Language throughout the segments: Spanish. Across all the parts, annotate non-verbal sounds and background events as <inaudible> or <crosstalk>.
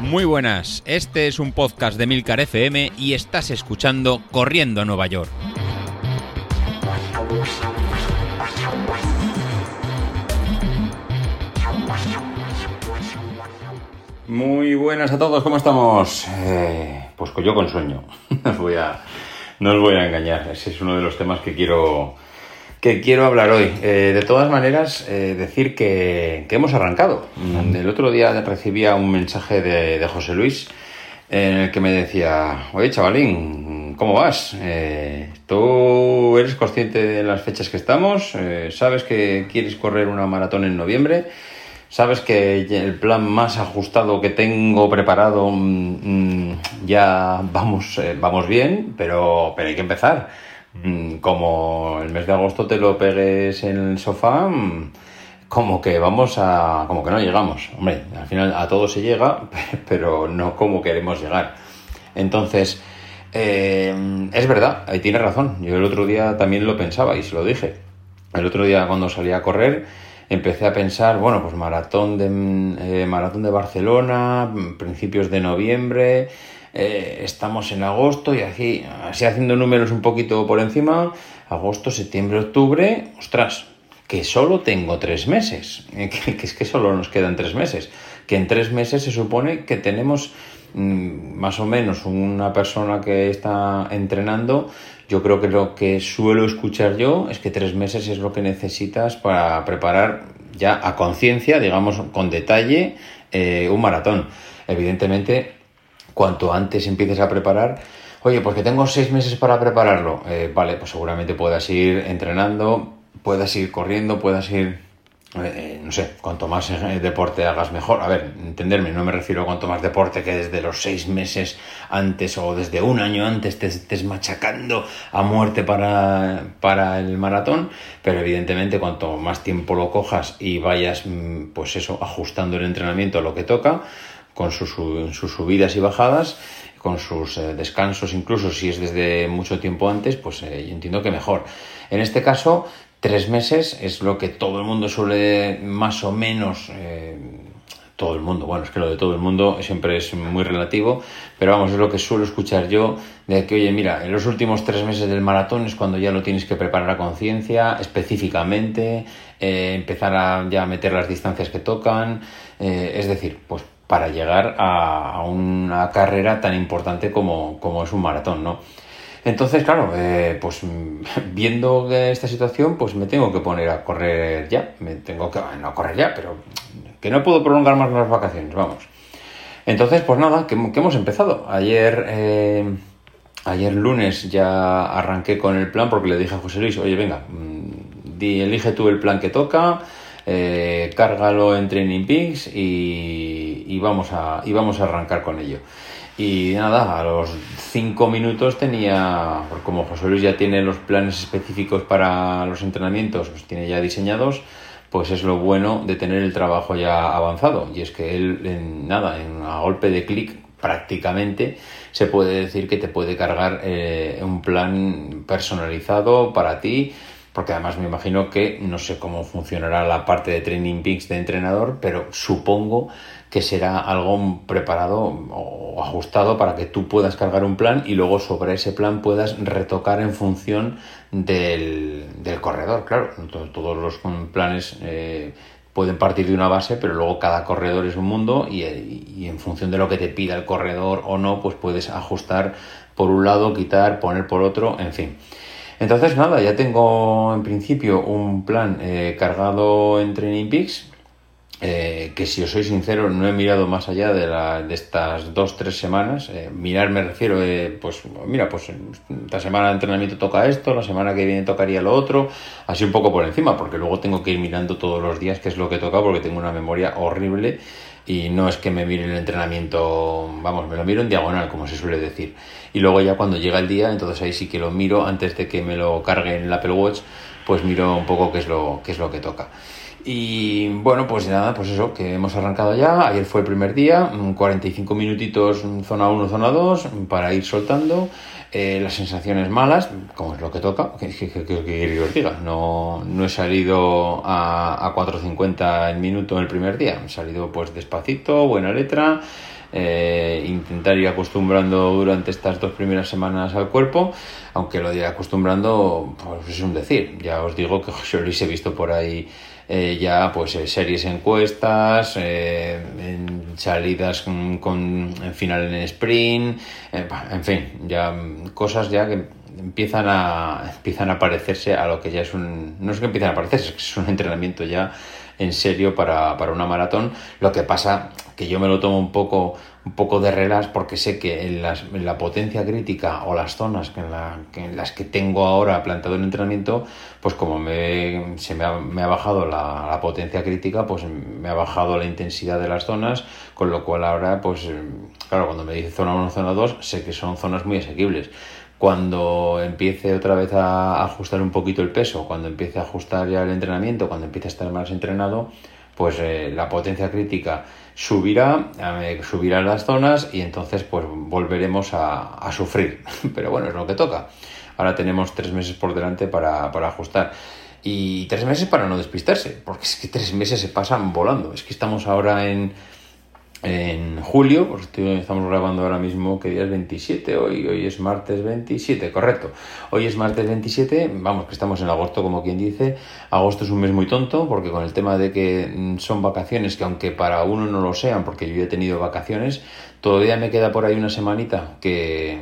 Muy buenas, este es un podcast de Milcar FM y estás escuchando Corriendo a Nueva York. Muy buenas a todos, ¿cómo estamos? Eh, pues yo con sueño, <laughs> voy a, no os voy a engañar, ese es uno de los temas que quiero, que quiero hablar hoy. Eh, de todas maneras, eh, decir que, que, hemos arrancado. El otro día recibía un mensaje de, de, José Luis en el que me decía, oye chavalín, ¿cómo vas? ¿Tú eres consciente de las fechas que estamos? ¿Sabes que quieres correr una maratón en noviembre? Sabes que el plan más ajustado que tengo preparado mm, ya vamos, eh, vamos bien, pero, pero hay que empezar. Mm, como el mes de agosto te lo pegues en el sofá, mm, como que vamos a. como que no llegamos. Hombre, al final a todo se llega, <laughs> pero no como queremos llegar. Entonces, eh, es verdad, ahí tiene razón. Yo el otro día también lo pensaba y se lo dije. El otro día cuando salí a correr empecé a pensar, bueno, pues maratón de, eh, maratón de Barcelona, principios de noviembre, eh, estamos en agosto y así, así haciendo números un poquito por encima, agosto, septiembre, octubre, ostras, que solo tengo tres meses, <laughs> que, es que solo nos quedan tres meses, que en tres meses se supone que tenemos mm, más o menos una persona que está entrenando yo creo que lo que suelo escuchar yo es que tres meses es lo que necesitas para preparar ya a conciencia, digamos, con detalle, eh, un maratón. Evidentemente, cuanto antes empieces a preparar, oye, pues que tengo seis meses para prepararlo, eh, vale, pues seguramente puedas ir entrenando, puedas ir corriendo, puedas ir eh, no sé, cuanto más eh, deporte hagas mejor. A ver, entenderme, no me refiero a cuanto más deporte que desde los seis meses antes o desde un año antes te estés machacando a muerte para, para el maratón, pero evidentemente cuanto más tiempo lo cojas y vayas, mm, pues eso, ajustando el entrenamiento a lo que toca, con sus, subidas y bajadas, con sus eh, descansos, incluso si es desde mucho tiempo antes, pues yo entiendo que mejor. En este caso, Tres meses es lo que todo el mundo suele más o menos... Eh, todo el mundo, bueno, es que lo de todo el mundo siempre es muy relativo, pero vamos, es lo que suelo escuchar yo, de que, oye, mira, en los últimos tres meses del maratón es cuando ya lo tienes que preparar a conciencia, específicamente, eh, empezar a ya meter las distancias que tocan, eh, es decir, pues para llegar a, una carrera tan importante como, como es un maratón, ¿no? Entonces, claro, eh, pues <laughs> viendo esta situación, pues me tengo que poner a correr ya. Me tengo que, no a correr ya, pero que no puedo prolongar más las vacaciones, vamos. Entonces, pues nada, que, hemos empezado. Ayer, eh, ayer lunes ya arranqué con el plan porque le dije a José Luis, oye, venga, mm, di, elige tú el plan que toca, eh, cárgalo en Training Peaks y, y, vamos a, y vamos a arrancar con ello. Y nada, a los cinco minutos tenía, como José Luis ya tiene los planes específicos para los entrenamientos, los tiene ya diseñados, pues es lo bueno de tener el trabajo ya avanzado. Y es que él, en, nada, en a golpe de clic, prácticamente se puede decir que te puede cargar eh, un plan personalizado para ti porque además me imagino que no sé cómo funcionará la parte de training peaks de entrenador, pero supongo que será algo preparado o ajustado para que tú puedas cargar un plan y luego sobre ese plan puedas retocar en función del, corredor. Claro, todos los planes eh, pueden partir de una base, pero luego cada corredor es un mundo y, y en función de lo que te pida el corredor o no, pues puedes ajustar por un lado, quitar, poner por otro, en fin. Entonces, nada, ya tengo en principio un plan eh, cargado en Training Peaks, eh, que si os soy sincero no he mirado más allá de, la, de estas dos, tres semanas. Eh, mirar me refiero, pues mira, pues esta semana de entrenamiento toca esto, la semana que viene tocaría lo otro, así un poco por encima, porque luego tengo que ir mirando todos los días qué es lo que toca, porque tengo una memoria horrible y no es que me mire el entrenamiento, vamos, me lo miro en diagonal, como se suele decir. Y luego ya cuando llega el día, entonces ahí sí que lo miro antes de que me lo cargue en el Apple Watch, pues miro un poco qué es lo, qué es lo que toca. Y bueno, pues nada, pues eso, que hemos arrancado ya. Ayer fue el primer día, 45 minutitos zona 1, zona 2, para ir soltando. Eh, las sensaciones malas, como es lo que toca, que, que, que, que diga, no, no he salido a, a 4.50 el minuto el primer día, he salido pues despacito, buena letra, eh, intentar ir acostumbrando durante estas dos primeras semanas al cuerpo, aunque lo de acostumbrando pues es un decir, ya os digo que yo lo he visto por ahí eh, ya pues eh, series encuestas, eh, en salidas con, con, en final en sprint, eh, en fin, ya cosas ya que empiezan a empiezan a parecerse a lo que ya es un no es que empiezan a parecerse, es que es un entrenamiento ya en serio para, para una maratón. Lo que pasa que yo me lo tomo un poco un poco de relax porque sé que en, las, en la potencia crítica o las zonas que en, la, que en, las que tengo ahora plantado el entrenamiento, pues como me, se me ha, bajado la, la, potencia crítica, pues me ha bajado la intensidad de las zonas, con lo cual ahora, pues claro, cuando me dice zona 1, zona 2, sé que son zonas muy asequibles. Cuando empiece otra vez a ajustar un poquito el peso, cuando empiece a ajustar ya el entrenamiento, cuando empiece a estar más entrenado, pues eh, la potencia crítica subirá, subirá las zonas y entonces pues volveremos a, a, sufrir. <laughs> Pero bueno, es lo que toca. Ahora tenemos tres meses por delante para, para ajustar. Y tres meses para no despistarse, porque es que tres meses se pasan volando. Es que estamos ahora en en julio, pues estamos grabando ahora mismo, que día es 27, hoy, hoy es martes 27, correcto. Hoy es martes 27, vamos, que estamos en agosto, como quien dice. Agosto es un mes muy tonto, porque con el tema de que son vacaciones, que aunque para uno no lo sean, porque yo he tenido vacaciones, todavía me queda por ahí una semanita que,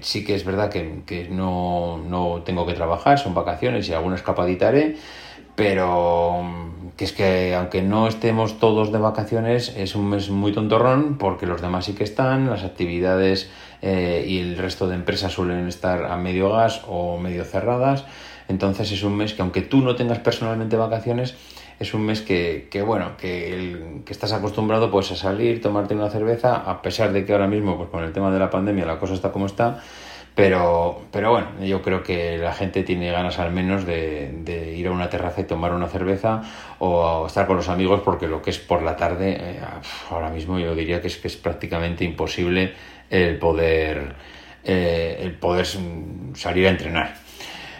sí que es verdad que, no, no tengo que trabajar, son vacaciones y alguna escapadita pero que es que aunque no estemos todos de vacaciones, es un mes muy tontorrón porque los demás sí que están, las actividades eh, y el resto de empresas suelen estar a medio gas o medio cerradas, entonces es un mes que aunque tú no tengas personalmente vacaciones, es un mes que, que bueno, que, el, que estás acostumbrado pues a salir, tomarte una cerveza, a pesar de que ahora mismo pues con el tema de la pandemia la cosa está como está, pero, pero bueno, yo creo que la gente tiene ganas al menos de, ir a una terraza y tomar una cerveza o estar con los amigos porque lo que es por la tarde, eh, ahora mismo yo diría que es, que es prácticamente imposible el poder, eh, el poder salir a entrenar.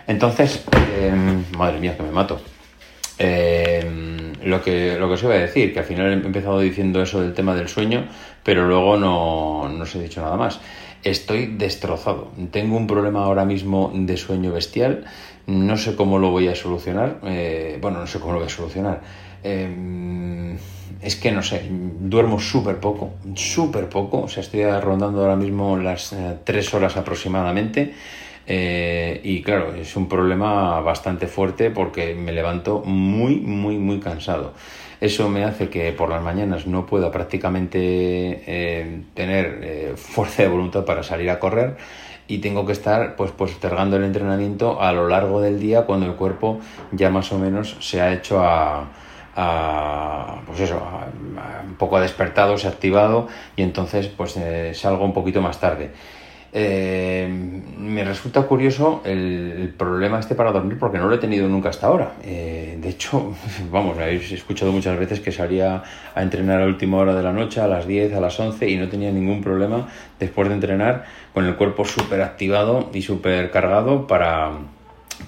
Entonces, eh, madre mía, que me mato. Eh, lo, que, lo que os iba a decir, que al final he empezado diciendo eso del tema del sueño, pero luego no, no os he dicho nada más estoy destrozado. Tengo un problema ahora mismo de sueño bestial. No sé cómo lo voy a solucionar. Eh, bueno, no sé cómo lo voy a solucionar. Eh, es que no sé, duermo súper poco, súper poco. O sea, estoy rondando ahora mismo las eh, tres horas aproximadamente. Eh, y claro, es un problema bastante fuerte porque me levanto muy, muy, muy cansado. Eso me hace que por las mañanas no pueda prácticamente eh, tener eh, fuerza de voluntad para salir a correr y tengo que estar pues postergando el entrenamiento a lo largo del día cuando el cuerpo ya más o menos se ha hecho a, a pues eso, un poco despertado, se ha activado y entonces pues eh, salgo un poquito más tarde. Eh, me resulta curioso el, problema este para dormir porque no lo he tenido nunca hasta ahora. Eh, de hecho, <laughs> vamos, me habéis escuchado muchas veces que salía a entrenar a última hora de la noche, a las 10, a las 11 y no tenía ningún problema después de entrenar con el cuerpo súper activado y súper cargado para,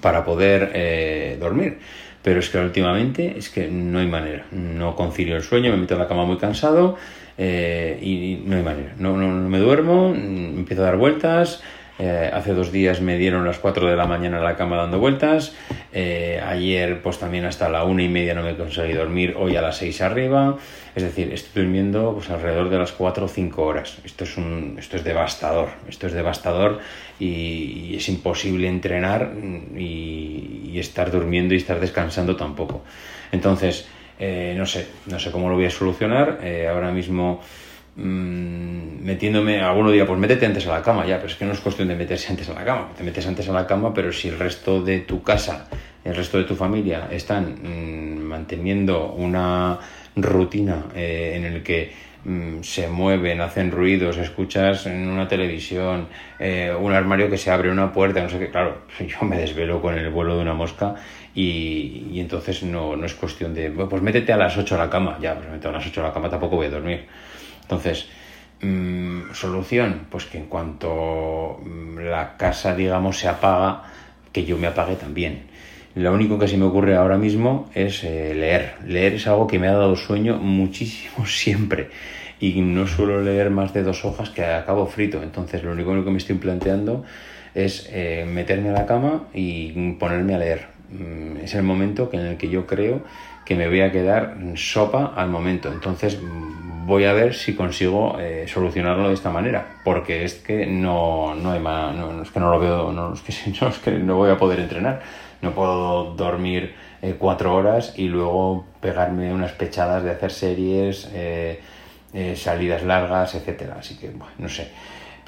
para poder eh, dormir. Pero es que últimamente es que no hay manera. No concilio el sueño, me meto en la cama muy cansado eh, y no hay manera. No, no, no, me duermo, empiezo a dar vueltas. Eh, hace dos días me dieron las 4 de la mañana a la cama dando vueltas. Eh, ayer, pues también hasta la una y media no me conseguí dormir. Hoy a las 6 arriba. Es decir, estoy durmiendo pues, alrededor de las 4 o 5 horas. Esto es, un, esto es devastador. Esto es devastador y, es imposible entrenar y, y estar durmiendo y estar descansando tampoco. Entonces, eh, no sé, no sé cómo lo voy a solucionar. Eh, ahora mismo mmm, metiéndome, alguno dirá, pues métete antes a la cama, ya, pero es que no es cuestión de meterse antes a la cama. Te metes antes a la cama, pero si el resto de tu casa, el resto de tu familia están mmm, manteniendo una rutina eh, en el que mmm, se mueven, hacen ruidos, escuchas en una televisión, eh, un armario que se abre, una puerta, no sé qué, claro, <laughs> yo me desvelo con el vuelo de una mosca y, entonces no, no es cuestión de, pues métete a las 8 a la cama, ya, pues me meto a las 8 a la cama, tampoco voy a dormir. Entonces, Mm, solución, pues que en cuanto mm, la casa, digamos, se apaga, que yo me apague también. Lo único que se me ocurre ahora mismo es eh, leer. Leer es algo que me ha dado sueño muchísimo <laughs> siempre. Y no suelo leer más de dos hojas que acabo frito. Entonces lo único que me estoy planteando es eh, meterme a la cama y ponerme a leer. Mm, es el momento en el que yo creo que me voy a quedar sopa al momento. Entonces voy a ver si consigo eh, solucionarlo de esta manera, porque es que no, no hay más, no, es que no lo veo, no es que, <laughs> no, es que no voy a poder entrenar, no puedo dormir eh, cuatro horas y luego pegarme unas pechadas de hacer series, eh, salidas largas, etcétera, así que bueno, no sé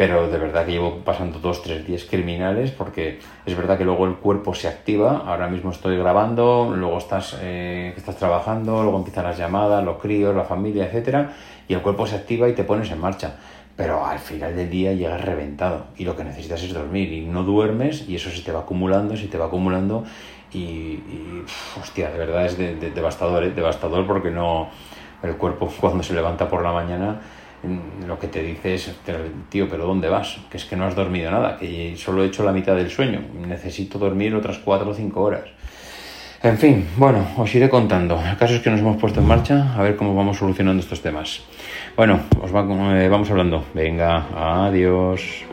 pero de verdad que llevo pasando dos, tres días criminales porque es verdad que luego el cuerpo se activa, ahora mismo estoy grabando, luego estás, eh, estás trabajando, luego empiezan las llamadas, los críos, la familia, etcétera, y el cuerpo se activa y te pones en marcha. Pero al final del día llegas reventado y lo que necesitas es dormir y no duermes y eso se te va acumulando, se te va acumulando y, hostia, de verdad es devastador, ¿eh? devastador porque no, el cuerpo <laughs> cuando se levanta por la mañana lo que te dice es, tío, pero ¿dónde vas? Que es que no has dormido nada, que solo he hecho la mitad del sueño, necesito dormir otras cuatro o cinco horas. En fin, bueno, os iré contando. El caso es que nos hemos puesto en marcha a ver cómo vamos solucionando estos temas. Bueno, os eh, vamos hablando. Venga, adiós.